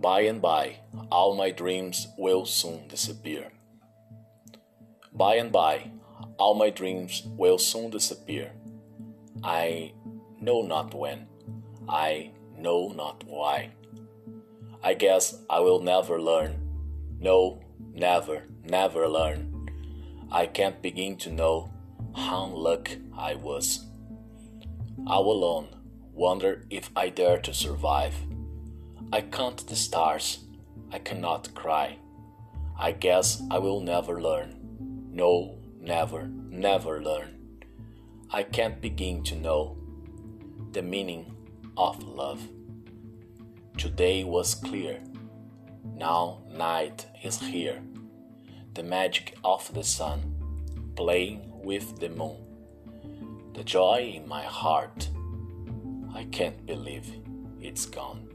By and by, all my dreams will soon disappear. By and by, all my dreams will soon disappear. I know not when, I know not why. I guess I will never learn. No, never, never learn. I can't begin to know how lucky I was. All alone, wonder if I dare to survive. I count the stars, I cannot cry. I guess I will never learn. No, never, never learn. I can't begin to know the meaning of love. Today was clear, now night is here. The magic of the sun playing with the moon. The joy in my heart, I can't believe it's gone.